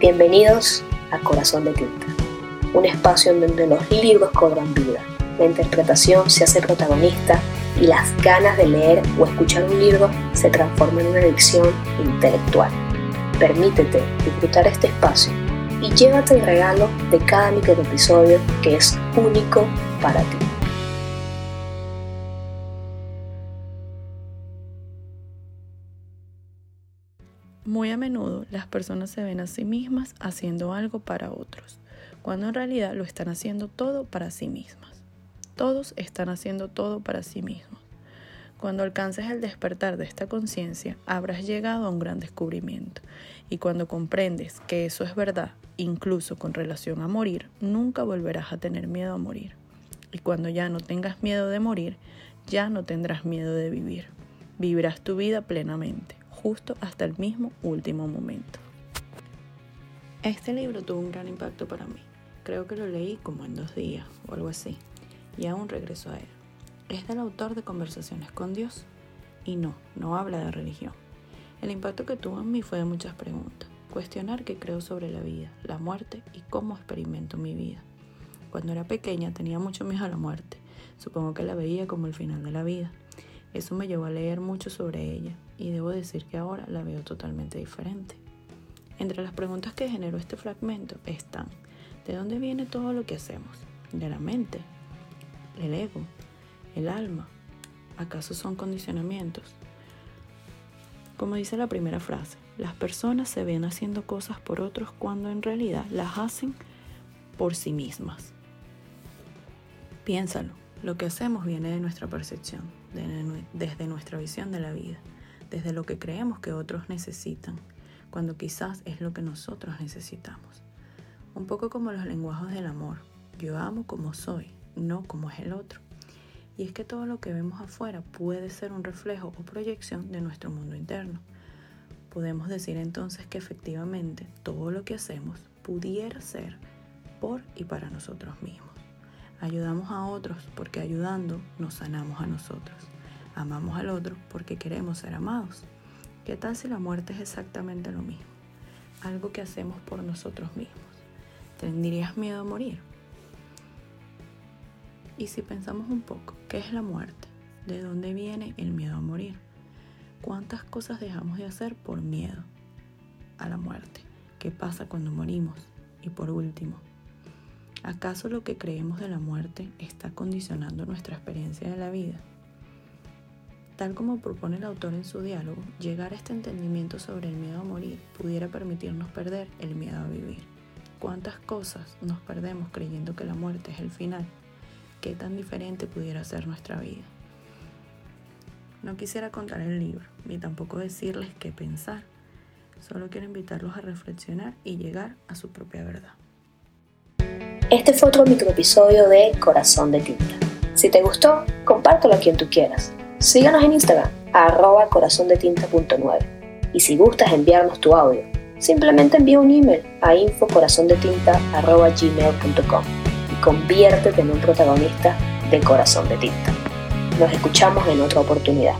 Bienvenidos a Corazón de Tinta, un espacio en donde los libros cobran vida, la interpretación se hace protagonista y las ganas de leer o escuchar un libro se transforman en una adicción intelectual. Permítete disfrutar este espacio y llévate el regalo de cada micro episodio que es único para ti. Muy a menudo las personas se ven a sí mismas haciendo algo para otros, cuando en realidad lo están haciendo todo para sí mismas. Todos están haciendo todo para sí mismos. Cuando alcances el despertar de esta conciencia, habrás llegado a un gran descubrimiento. Y cuando comprendes que eso es verdad, incluso con relación a morir, nunca volverás a tener miedo a morir. Y cuando ya no tengas miedo de morir, ya no tendrás miedo de vivir. Vivirás tu vida plenamente, justo hasta el mismo último momento. Este libro tuvo un gran impacto para mí. Creo que lo leí como en dos días o algo así, y aún regreso a él. Es del autor de Conversaciones con Dios y no, no habla de religión. El impacto que tuvo en mí fue de muchas preguntas. Cuestionar qué creo sobre la vida, la muerte y cómo experimento mi vida. Cuando era pequeña tenía mucho miedo a la muerte. Supongo que la veía como el final de la vida. Eso me llevó a leer mucho sobre ella y debo decir que ahora la veo totalmente diferente. Entre las preguntas que generó este fragmento están, ¿de dónde viene todo lo que hacemos? ¿De la mente? ¿El ego? el alma? ¿Acaso son condicionamientos? Como dice la primera frase, las personas se ven haciendo cosas por otros cuando en realidad las hacen por sí mismas. Piénsalo, lo que hacemos viene de nuestra percepción, desde nuestra visión de la vida, desde lo que creemos que otros necesitan, cuando quizás es lo que nosotros necesitamos. Un poco como los lenguajes del amor, yo amo como soy, no como es el otro. Y es que todo lo que vemos afuera puede ser un reflejo o proyección de nuestro mundo interno. Podemos decir entonces que efectivamente todo lo que hacemos pudiera ser por y para nosotros mismos. Ayudamos a otros porque ayudando nos sanamos a nosotros. Amamos al otro porque queremos ser amados. ¿Qué tal si la muerte es exactamente lo mismo? Algo que hacemos por nosotros mismos. ¿Tendrías miedo a morir? Y si pensamos un poco, ¿qué es la muerte? ¿De dónde viene el miedo a morir? ¿Cuántas cosas dejamos de hacer por miedo a la muerte? ¿Qué pasa cuando morimos? Y por último, ¿acaso lo que creemos de la muerte está condicionando nuestra experiencia de la vida? Tal como propone el autor en su diálogo, llegar a este entendimiento sobre el miedo a morir pudiera permitirnos perder el miedo a vivir. ¿Cuántas cosas nos perdemos creyendo que la muerte es el final? qué tan diferente pudiera ser nuestra vida. No quisiera contar el libro, ni tampoco decirles qué pensar. Solo quiero invitarlos a reflexionar y llegar a su propia verdad. Este fue otro microepisodio de Corazón de Tinta. Si te gustó, compártelo a quien tú quieras. Síganos en Instagram, arroba corazondetinta.9. Y si gustas enviarnos tu audio, simplemente envía un email a infocorazondetinta.gmail.com conviértete en un protagonista de corazón de tinta. Nos escuchamos en otra oportunidad.